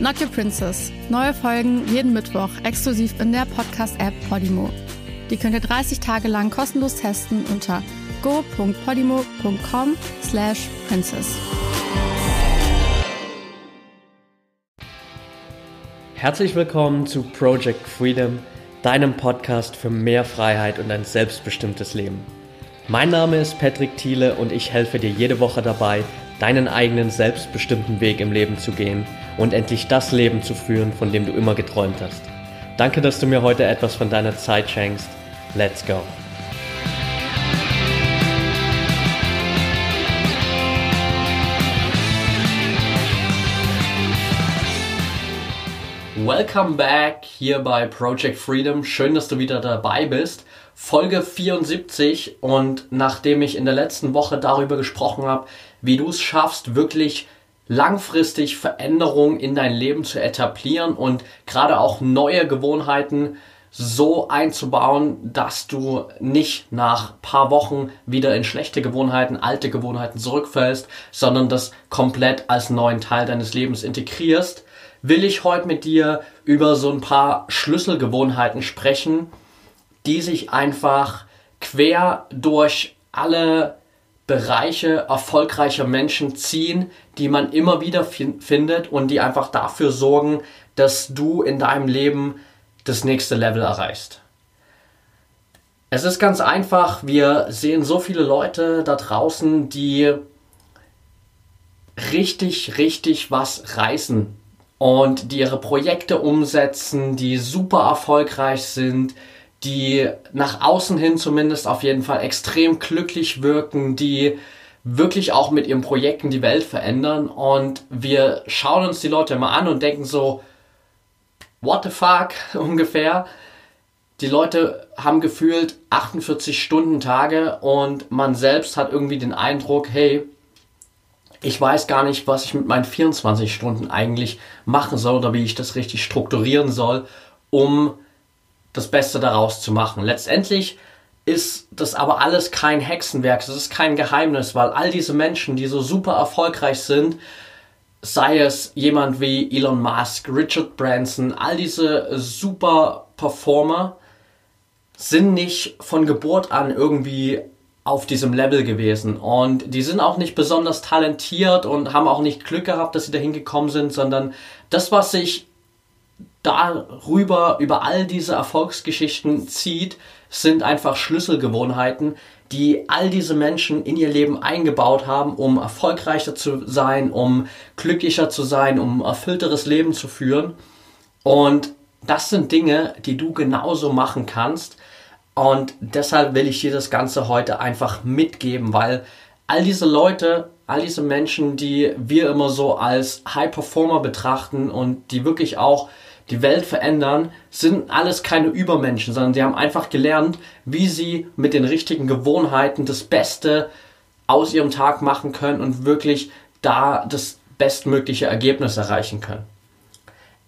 Not Your Princess. Neue Folgen jeden Mittwoch exklusiv in der Podcast-App Podimo. Die könnt ihr 30 Tage lang kostenlos testen unter go.podimo.com slash princess. Herzlich willkommen zu Project Freedom, deinem Podcast für mehr Freiheit und ein selbstbestimmtes Leben. Mein Name ist Patrick Thiele und ich helfe dir jede Woche dabei, deinen eigenen selbstbestimmten Weg im Leben zu gehen und endlich das Leben zu führen, von dem du immer geträumt hast. Danke, dass du mir heute etwas von deiner Zeit schenkst. Let's go! Welcome back hier bei Project Freedom. Schön, dass du wieder dabei bist. Folge 74 und nachdem ich in der letzten Woche darüber gesprochen habe, wie du es schaffst, wirklich langfristig Veränderungen in dein Leben zu etablieren und gerade auch neue Gewohnheiten so einzubauen, dass du nicht nach paar Wochen wieder in schlechte Gewohnheiten, alte Gewohnheiten zurückfällst, sondern das komplett als neuen Teil deines Lebens integrierst will ich heute mit dir über so ein paar Schlüsselgewohnheiten sprechen, die sich einfach quer durch alle Bereiche erfolgreicher Menschen ziehen, die man immer wieder findet und die einfach dafür sorgen, dass du in deinem Leben das nächste Level erreichst. Es ist ganz einfach, wir sehen so viele Leute da draußen, die richtig, richtig was reißen und die ihre Projekte umsetzen, die super erfolgreich sind, die nach außen hin zumindest auf jeden Fall extrem glücklich wirken, die wirklich auch mit ihren Projekten die Welt verändern. Und wir schauen uns die Leute immer an und denken so, what the fuck ungefähr. Die Leute haben gefühlt 48 Stunden Tage und man selbst hat irgendwie den Eindruck, hey, ich weiß gar nicht, was ich mit meinen 24 Stunden eigentlich machen soll oder wie ich das richtig strukturieren soll, um das Beste daraus zu machen. Letztendlich ist das aber alles kein Hexenwerk, es ist kein Geheimnis, weil all diese Menschen, die so super erfolgreich sind, sei es jemand wie Elon Musk, Richard Branson, all diese super Performer, sind nicht von Geburt an irgendwie auf diesem Level gewesen. Und die sind auch nicht besonders talentiert und haben auch nicht Glück gehabt, dass sie dahin gekommen sind, sondern das, was sich darüber, über all diese Erfolgsgeschichten zieht, sind einfach Schlüsselgewohnheiten, die all diese Menschen in ihr Leben eingebaut haben, um erfolgreicher zu sein, um glücklicher zu sein, um erfüllteres Leben zu führen. Und das sind Dinge, die du genauso machen kannst, und deshalb will ich dir das Ganze heute einfach mitgeben, weil all diese Leute, all diese Menschen, die wir immer so als High Performer betrachten und die wirklich auch die Welt verändern, sind alles keine Übermenschen, sondern sie haben einfach gelernt, wie sie mit den richtigen Gewohnheiten das Beste aus ihrem Tag machen können und wirklich da das bestmögliche Ergebnis erreichen können.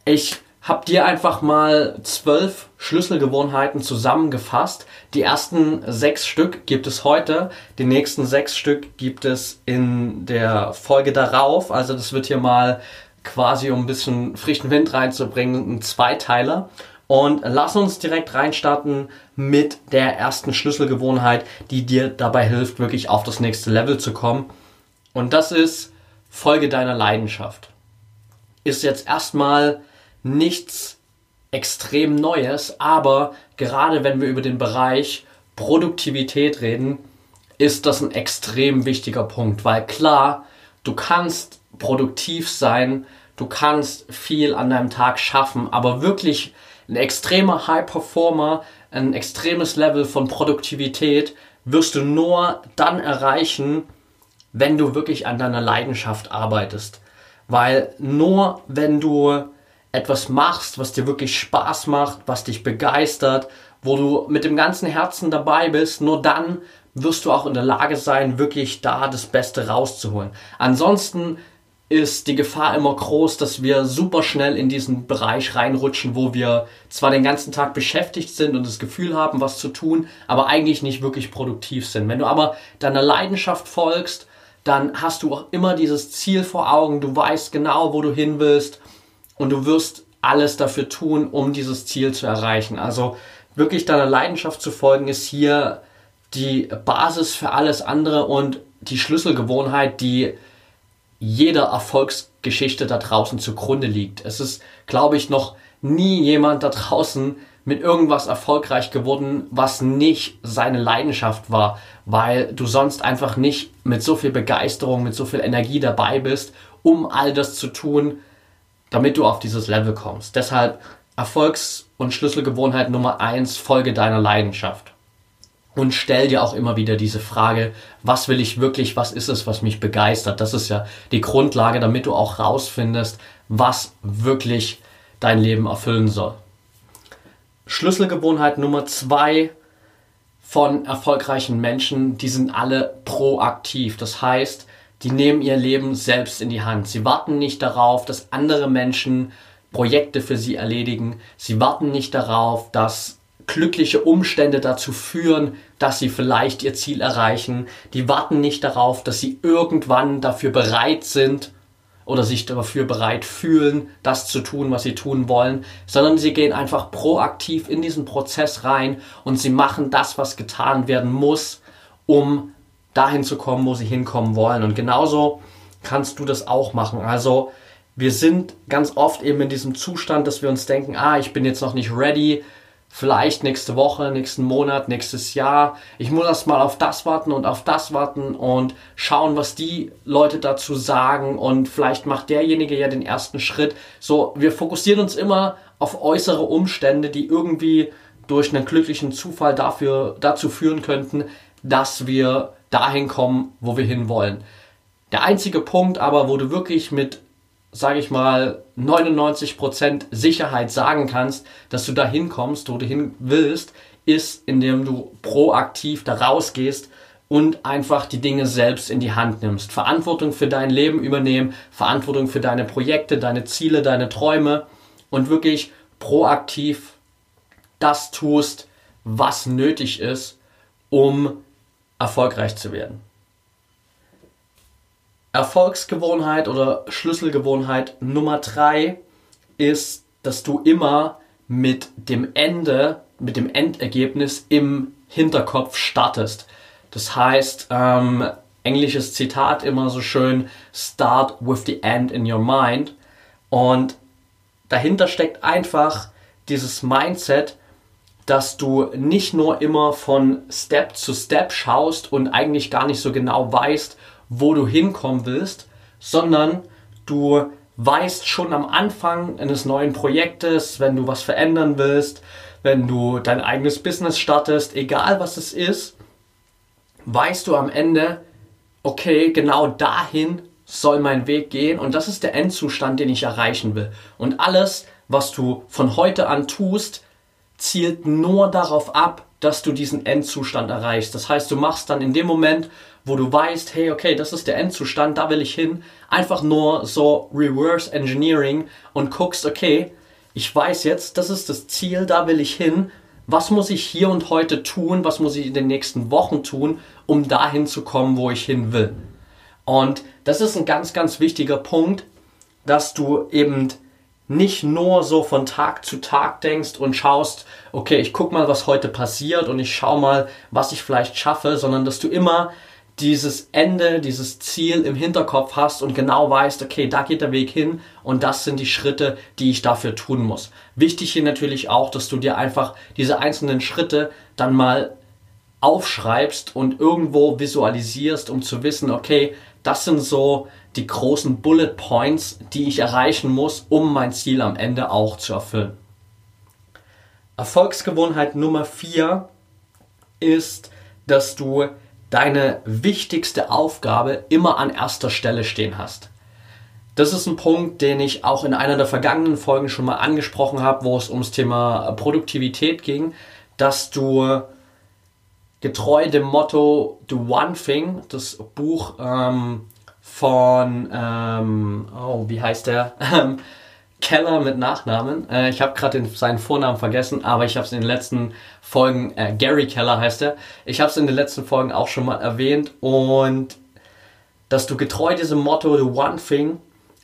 Ich habe dir einfach mal zwölf Schlüsselgewohnheiten zusammengefasst. Die ersten sechs Stück gibt es heute, die nächsten sechs Stück gibt es in der Folge darauf. Also das wird hier mal quasi, um ein bisschen frischen Wind reinzubringen, ein Zweiteiler. Und lass uns direkt reinstarten mit der ersten Schlüsselgewohnheit, die dir dabei hilft, wirklich auf das nächste Level zu kommen. Und das ist Folge deiner Leidenschaft. Ist jetzt erstmal nichts extrem Neues, aber gerade wenn wir über den Bereich Produktivität reden, ist das ein extrem wichtiger Punkt, weil klar, du kannst produktiv sein, du kannst viel an deinem Tag schaffen, aber wirklich ein extremer High Performer, ein extremes Level von Produktivität wirst du nur dann erreichen, wenn du wirklich an deiner Leidenschaft arbeitest. Weil nur wenn du etwas machst, was dir wirklich Spaß macht, was dich begeistert wo du mit dem ganzen Herzen dabei bist, nur dann wirst du auch in der Lage sein, wirklich da das Beste rauszuholen. Ansonsten ist die Gefahr immer groß, dass wir super schnell in diesen Bereich reinrutschen, wo wir zwar den ganzen Tag beschäftigt sind und das Gefühl haben, was zu tun, aber eigentlich nicht wirklich produktiv sind. Wenn du aber deiner Leidenschaft folgst, dann hast du auch immer dieses Ziel vor Augen, du weißt genau, wo du hin willst und du wirst alles dafür tun, um dieses Ziel zu erreichen. Also wirklich deiner Leidenschaft zu folgen, ist hier die Basis für alles andere und die Schlüsselgewohnheit, die jeder Erfolgsgeschichte da draußen zugrunde liegt. Es ist, glaube ich, noch nie jemand da draußen mit irgendwas erfolgreich geworden, was nicht seine Leidenschaft war, weil du sonst einfach nicht mit so viel Begeisterung, mit so viel Energie dabei bist, um all das zu tun, damit du auf dieses Level kommst. Deshalb Erfolgs- und Schlüsselgewohnheit Nummer eins: folge deiner Leidenschaft und stell dir auch immer wieder diese Frage, was will ich wirklich, was ist es, was mich begeistert? Das ist ja die Grundlage, damit du auch rausfindest, was wirklich dein Leben erfüllen soll. Schlüsselgewohnheit Nummer zwei von erfolgreichen Menschen, die sind alle proaktiv. Das heißt, die nehmen ihr Leben selbst in die Hand. Sie warten nicht darauf, dass andere Menschen Projekte für sie erledigen. Sie warten nicht darauf, dass glückliche Umstände dazu führen, dass sie vielleicht ihr Ziel erreichen. Die warten nicht darauf, dass sie irgendwann dafür bereit sind oder sich dafür bereit fühlen, das zu tun, was sie tun wollen, sondern sie gehen einfach proaktiv in diesen Prozess rein und sie machen das, was getan werden muss, um dahin zu kommen, wo sie hinkommen wollen. Und genauso kannst du das auch machen. Also wir sind ganz oft eben in diesem Zustand, dass wir uns denken, ah, ich bin jetzt noch nicht ready, vielleicht nächste Woche, nächsten Monat, nächstes Jahr. Ich muss erst mal auf das warten und auf das warten und schauen, was die Leute dazu sagen und vielleicht macht derjenige ja den ersten Schritt. So, wir fokussieren uns immer auf äußere Umstände, die irgendwie durch einen glücklichen Zufall dafür, dazu führen könnten, dass wir dahin kommen, wo wir hinwollen. Der einzige Punkt aber, wo du wirklich mit sage ich mal, 99% Sicherheit sagen kannst, dass du dahin kommst, wo du hin willst, ist, indem du proaktiv da rausgehst und einfach die Dinge selbst in die Hand nimmst. Verantwortung für dein Leben übernehmen, Verantwortung für deine Projekte, deine Ziele, deine Träume und wirklich proaktiv das tust, was nötig ist, um erfolgreich zu werden. Erfolgsgewohnheit oder Schlüsselgewohnheit Nummer drei ist, dass du immer mit dem Ende, mit dem Endergebnis im Hinterkopf startest. Das heißt, ähm, englisches Zitat immer so schön, start with the end in your mind. Und dahinter steckt einfach dieses Mindset, dass du nicht nur immer von Step zu Step schaust und eigentlich gar nicht so genau weißt, wo du hinkommen willst, sondern du weißt schon am Anfang eines neuen Projektes, wenn du was verändern willst, wenn du dein eigenes Business startest, egal was es ist, weißt du am Ende, okay, genau dahin soll mein Weg gehen und das ist der Endzustand, den ich erreichen will. Und alles, was du von heute an tust, zielt nur darauf ab, dass du diesen Endzustand erreichst. Das heißt, du machst dann in dem Moment, wo du weißt, hey, okay, das ist der Endzustand, da will ich hin, einfach nur so Reverse Engineering und guckst, okay, ich weiß jetzt, das ist das Ziel, da will ich hin. Was muss ich hier und heute tun? Was muss ich in den nächsten Wochen tun, um dahin zu kommen, wo ich hin will? Und das ist ein ganz, ganz wichtiger Punkt, dass du eben nicht nur so von Tag zu Tag denkst und schaust, okay, ich guck mal, was heute passiert und ich schau mal, was ich vielleicht schaffe, sondern dass du immer dieses Ende, dieses Ziel im Hinterkopf hast und genau weißt, okay, da geht der Weg hin und das sind die Schritte, die ich dafür tun muss. Wichtig hier natürlich auch, dass du dir einfach diese einzelnen Schritte dann mal aufschreibst und irgendwo visualisierst, um zu wissen, okay, das sind so die großen Bullet Points, die ich erreichen muss, um mein Ziel am Ende auch zu erfüllen. Erfolgsgewohnheit Nummer 4 ist, dass du deine wichtigste Aufgabe immer an erster Stelle stehen hast. Das ist ein Punkt, den ich auch in einer der vergangenen Folgen schon mal angesprochen habe, wo es ums Thema Produktivität ging, dass du getreu dem Motto The One Thing, das Buch ähm, von, ähm, oh, wie heißt der? Keller mit Nachnamen. Äh, ich habe gerade seinen Vornamen vergessen, aber ich habe es in den letzten Folgen, äh, Gary Keller heißt er, ich habe es in den letzten Folgen auch schon mal erwähnt und dass du getreu diesem Motto The One Thing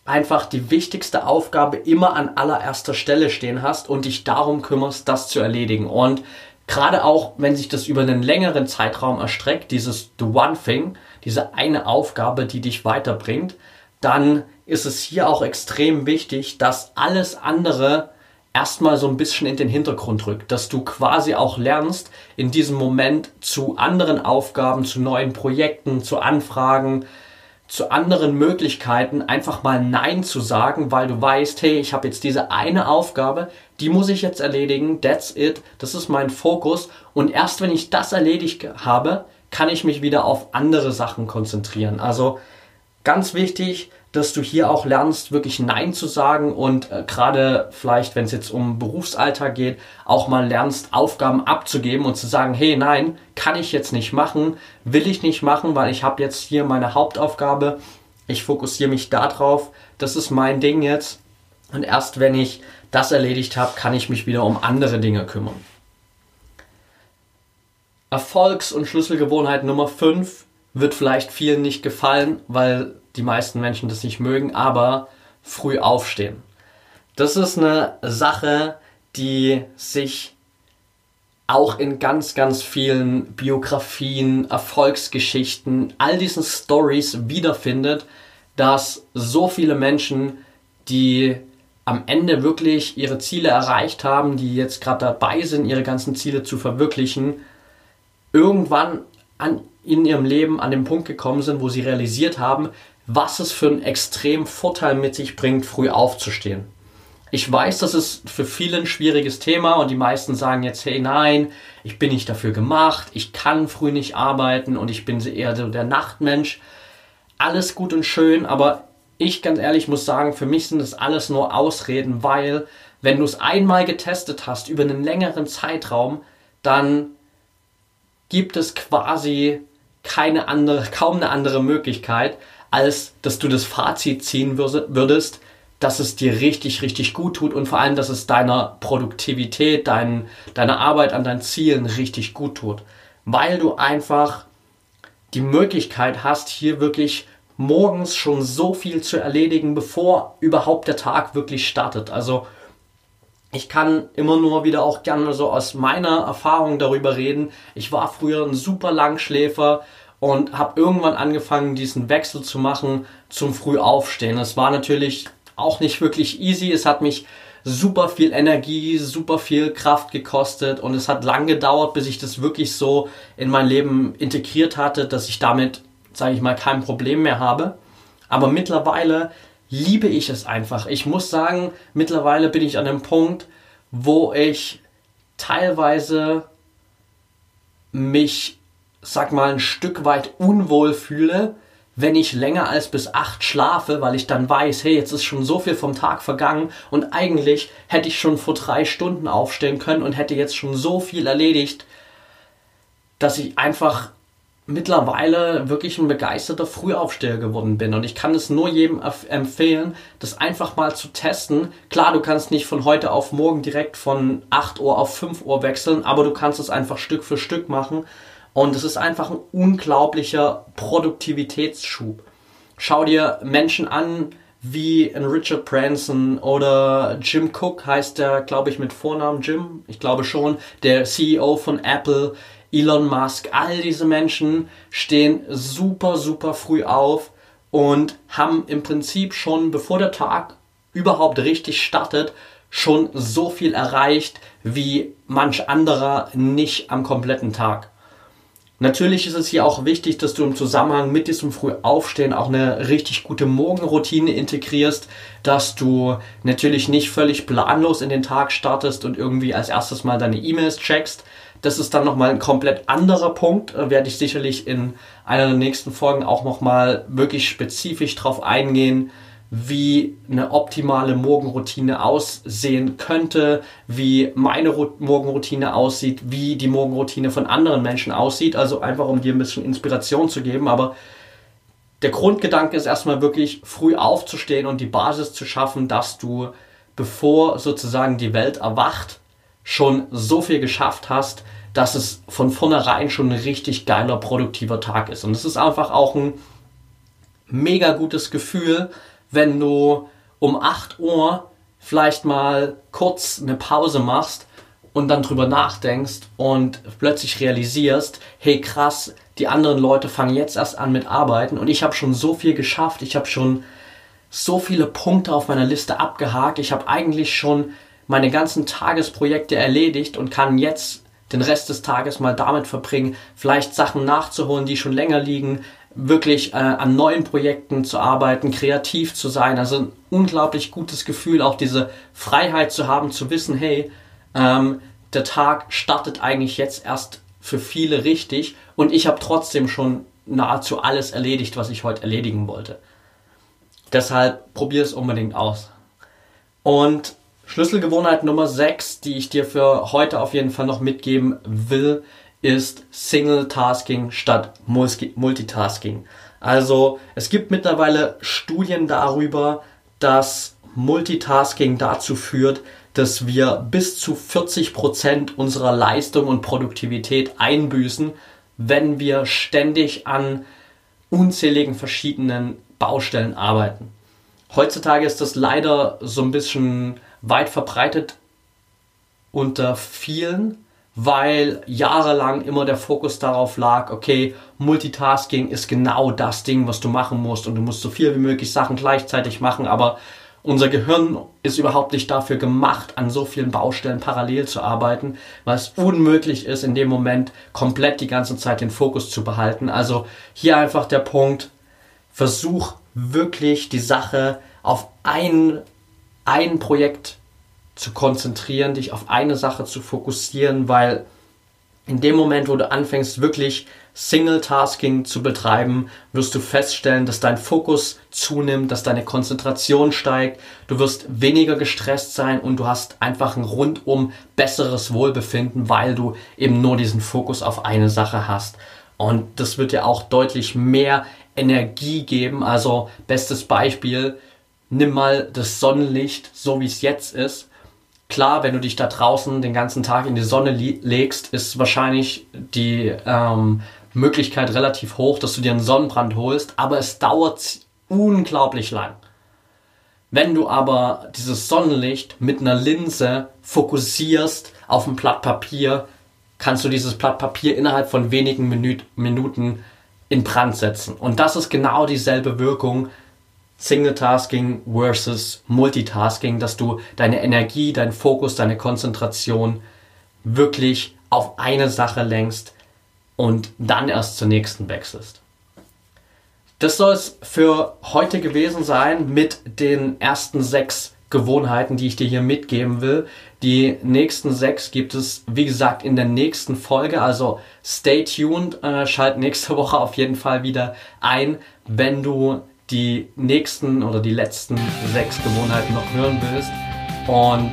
einfach die wichtigste Aufgabe immer an allererster Stelle stehen hast und dich darum kümmerst, das zu erledigen. Und gerade auch, wenn sich das über einen längeren Zeitraum erstreckt, dieses The One Thing, diese eine Aufgabe, die dich weiterbringt, dann ist es hier auch extrem wichtig, dass alles andere erstmal so ein bisschen in den Hintergrund rückt, dass du quasi auch lernst, in diesem Moment zu anderen Aufgaben, zu neuen Projekten, zu Anfragen, zu anderen Möglichkeiten einfach mal Nein zu sagen, weil du weißt, hey, ich habe jetzt diese eine Aufgabe, die muss ich jetzt erledigen, that's it, das ist mein Fokus und erst wenn ich das erledigt habe, kann ich mich wieder auf andere Sachen konzentrieren. Also ganz wichtig, dass du hier auch lernst, wirklich Nein zu sagen und äh, gerade vielleicht, wenn es jetzt um Berufsalltag geht, auch mal lernst, Aufgaben abzugeben und zu sagen, hey, nein, kann ich jetzt nicht machen, will ich nicht machen, weil ich habe jetzt hier meine Hauptaufgabe, ich fokussiere mich darauf, das ist mein Ding jetzt. Und erst wenn ich das erledigt habe, kann ich mich wieder um andere Dinge kümmern. Erfolgs- und Schlüsselgewohnheit Nummer 5 wird vielleicht vielen nicht gefallen, weil die meisten Menschen das nicht mögen, aber früh aufstehen. Das ist eine Sache, die sich auch in ganz, ganz vielen Biografien, Erfolgsgeschichten, all diesen Stories wiederfindet, dass so viele Menschen, die am Ende wirklich ihre Ziele erreicht haben, die jetzt gerade dabei sind, ihre ganzen Ziele zu verwirklichen, irgendwann an, in ihrem Leben an den Punkt gekommen sind, wo sie realisiert haben, was es für einen extremen Vorteil mit sich bringt, früh aufzustehen. Ich weiß, das ist für viele ein schwieriges Thema und die meisten sagen jetzt, hey nein, ich bin nicht dafür gemacht, ich kann früh nicht arbeiten und ich bin eher so der Nachtmensch. Alles gut und schön, aber ich ganz ehrlich muss sagen, für mich sind das alles nur Ausreden, weil wenn du es einmal getestet hast über einen längeren Zeitraum, dann gibt es quasi keine andere, kaum eine andere Möglichkeit, als dass du das Fazit ziehen würdest, dass es dir richtig, richtig gut tut und vor allem, dass es deiner Produktivität, dein, deiner Arbeit an deinen Zielen richtig gut tut. Weil du einfach die Möglichkeit hast, hier wirklich morgens schon so viel zu erledigen, bevor überhaupt der Tag wirklich startet. Also ich kann immer nur wieder auch gerne so aus meiner Erfahrung darüber reden. Ich war früher ein super Langschläfer, und habe irgendwann angefangen, diesen Wechsel zu machen zum Frühaufstehen. Es war natürlich auch nicht wirklich easy. Es hat mich super viel Energie, super viel Kraft gekostet und es hat lang gedauert, bis ich das wirklich so in mein Leben integriert hatte, dass ich damit, sage ich mal, kein Problem mehr habe. Aber mittlerweile liebe ich es einfach. Ich muss sagen, mittlerweile bin ich an dem Punkt, wo ich teilweise mich sag mal, ein Stück weit unwohl fühle, wenn ich länger als bis acht schlafe, weil ich dann weiß, hey, jetzt ist schon so viel vom Tag vergangen und eigentlich hätte ich schon vor drei Stunden aufstehen können und hätte jetzt schon so viel erledigt, dass ich einfach mittlerweile wirklich ein begeisterter Frühaufsteher geworden bin. Und ich kann es nur jedem empfehlen, das einfach mal zu testen. Klar, du kannst nicht von heute auf morgen direkt von 8 Uhr auf 5 Uhr wechseln, aber du kannst es einfach Stück für Stück machen und es ist einfach ein unglaublicher Produktivitätsschub. Schau dir Menschen an, wie ein Richard Branson oder Jim Cook heißt der, glaube ich, mit Vornamen Jim. Ich glaube schon, der CEO von Apple, Elon Musk. All diese Menschen stehen super, super früh auf und haben im Prinzip schon, bevor der Tag überhaupt richtig startet, schon so viel erreicht wie manch anderer nicht am kompletten Tag. Natürlich ist es hier auch wichtig, dass du im Zusammenhang mit diesem Frühaufstehen auch eine richtig gute Morgenroutine integrierst, dass du natürlich nicht völlig planlos in den Tag startest und irgendwie als erstes mal deine E-Mails checkst. Das ist dann nochmal ein komplett anderer Punkt, werde ich sicherlich in einer der nächsten Folgen auch nochmal wirklich spezifisch drauf eingehen, wie eine optimale Morgenroutine aussehen könnte, wie meine Morgenroutine aussieht, wie die Morgenroutine von anderen Menschen aussieht. Also einfach um dir ein bisschen Inspiration zu geben. Aber der Grundgedanke ist erstmal wirklich früh aufzustehen und die Basis zu schaffen, dass du, bevor sozusagen die Welt erwacht, schon so viel geschafft hast, dass es von vornherein schon ein richtig geiler, produktiver Tag ist. Und es ist einfach auch ein mega gutes Gefühl, wenn du um 8 Uhr vielleicht mal kurz eine Pause machst und dann drüber nachdenkst und plötzlich realisierst, hey krass, die anderen Leute fangen jetzt erst an mit Arbeiten und ich habe schon so viel geschafft, ich habe schon so viele Punkte auf meiner Liste abgehakt, ich habe eigentlich schon meine ganzen Tagesprojekte erledigt und kann jetzt den Rest des Tages mal damit verbringen, vielleicht Sachen nachzuholen, die schon länger liegen, wirklich äh, an neuen Projekten zu arbeiten, kreativ zu sein. Also ein unglaublich gutes Gefühl, auch diese Freiheit zu haben, zu wissen, hey, ähm, der Tag startet eigentlich jetzt erst für viele richtig und ich habe trotzdem schon nahezu alles erledigt, was ich heute erledigen wollte. Deshalb probier es unbedingt aus. Und Schlüsselgewohnheit Nummer 6, die ich dir für heute auf jeden Fall noch mitgeben will, ist Single Tasking statt Multitasking. Also es gibt mittlerweile Studien darüber, dass Multitasking dazu führt, dass wir bis zu 40 Prozent unserer Leistung und Produktivität einbüßen, wenn wir ständig an unzähligen verschiedenen Baustellen arbeiten. Heutzutage ist das leider so ein bisschen weit verbreitet unter vielen, weil jahrelang immer der Fokus darauf lag, okay, Multitasking ist genau das Ding, was du machen musst und du musst so viel wie möglich Sachen gleichzeitig machen, aber unser Gehirn ist überhaupt nicht dafür gemacht, an so vielen Baustellen parallel zu arbeiten, weil es unmöglich ist, in dem Moment komplett die ganze Zeit den Fokus zu behalten. Also hier einfach der Punkt, versuch wirklich die Sache auf ein, ein Projekt zu konzentrieren, dich auf eine Sache zu fokussieren, weil in dem Moment, wo du anfängst, wirklich Single-Tasking zu betreiben, wirst du feststellen, dass dein Fokus zunimmt, dass deine Konzentration steigt, du wirst weniger gestresst sein und du hast einfach ein rundum besseres Wohlbefinden, weil du eben nur diesen Fokus auf eine Sache hast. Und das wird dir auch deutlich mehr Energie geben. Also bestes Beispiel, nimm mal das Sonnenlicht, so wie es jetzt ist, Klar, wenn du dich da draußen den ganzen Tag in die Sonne legst, ist wahrscheinlich die ähm, Möglichkeit relativ hoch, dass du dir einen Sonnenbrand holst, aber es dauert unglaublich lang. Wenn du aber dieses Sonnenlicht mit einer Linse fokussierst auf ein Blatt Papier, kannst du dieses Blatt Papier innerhalb von wenigen Minuten in Brand setzen. Und das ist genau dieselbe Wirkung, Single-Tasking versus Multitasking, dass du deine Energie, deinen Fokus, deine Konzentration wirklich auf eine Sache lenkst und dann erst zur nächsten wechselst. Das soll es für heute gewesen sein mit den ersten sechs Gewohnheiten, die ich dir hier mitgeben will. Die nächsten sechs gibt es, wie gesagt, in der nächsten Folge. Also stay tuned, äh, schalt nächste Woche auf jeden Fall wieder ein, wenn du die nächsten oder die letzten sechs Gewohnheiten noch hören willst. Und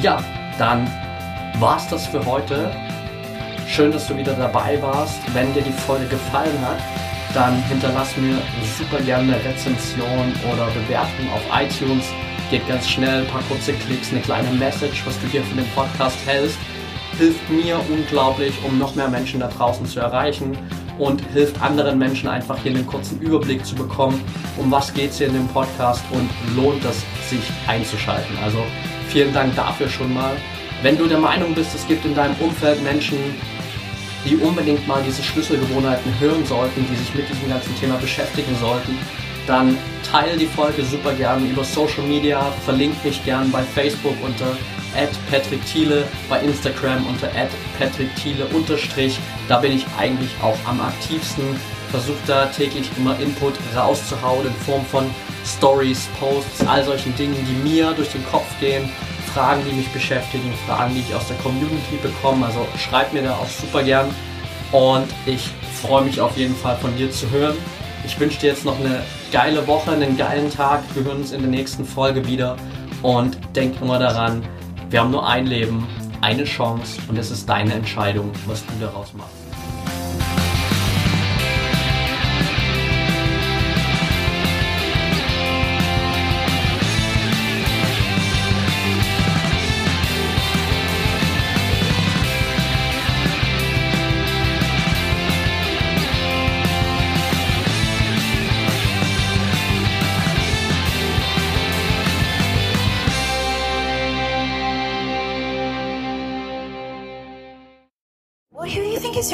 ja, dann war's das für heute. Schön, dass du wieder dabei warst. Wenn dir die Folge gefallen hat, dann hinterlass mir super gerne eine Rezension oder Bewertung auf iTunes. Geht ganz schnell, ein paar kurze Klicks, eine kleine Message, was du hier für den Podcast hältst. Hilft mir unglaublich, um noch mehr Menschen da draußen zu erreichen und hilft anderen Menschen einfach hier einen kurzen Überblick zu bekommen, um was geht es hier in dem Podcast und lohnt es sich einzuschalten. Also vielen Dank dafür schon mal. Wenn du der Meinung bist, es gibt in deinem Umfeld Menschen, die unbedingt mal diese Schlüsselgewohnheiten hören sollten, die sich mit diesem ganzen Thema beschäftigen sollten, dann teile die Folge super gern über Social Media, verlinke mich gern bei Facebook unter Patrick Thiele, bei Instagram unter Patrick Thiele unterstrich. Da bin ich eigentlich auch am aktivsten. Versuche da täglich immer Input rauszuhauen in Form von Stories, Posts, all solchen Dingen, die mir durch den Kopf gehen. Fragen, die mich beschäftigen, Fragen, die ich aus der Community bekomme. Also schreib mir da auch super gern. Und ich freue mich auf jeden Fall von dir zu hören. Ich wünsche dir jetzt noch eine geile Woche, einen geilen Tag. Wir hören uns in der nächsten Folge wieder. Und denk immer daran, wir haben nur ein Leben, eine Chance und es ist deine Entscheidung, was du daraus machst.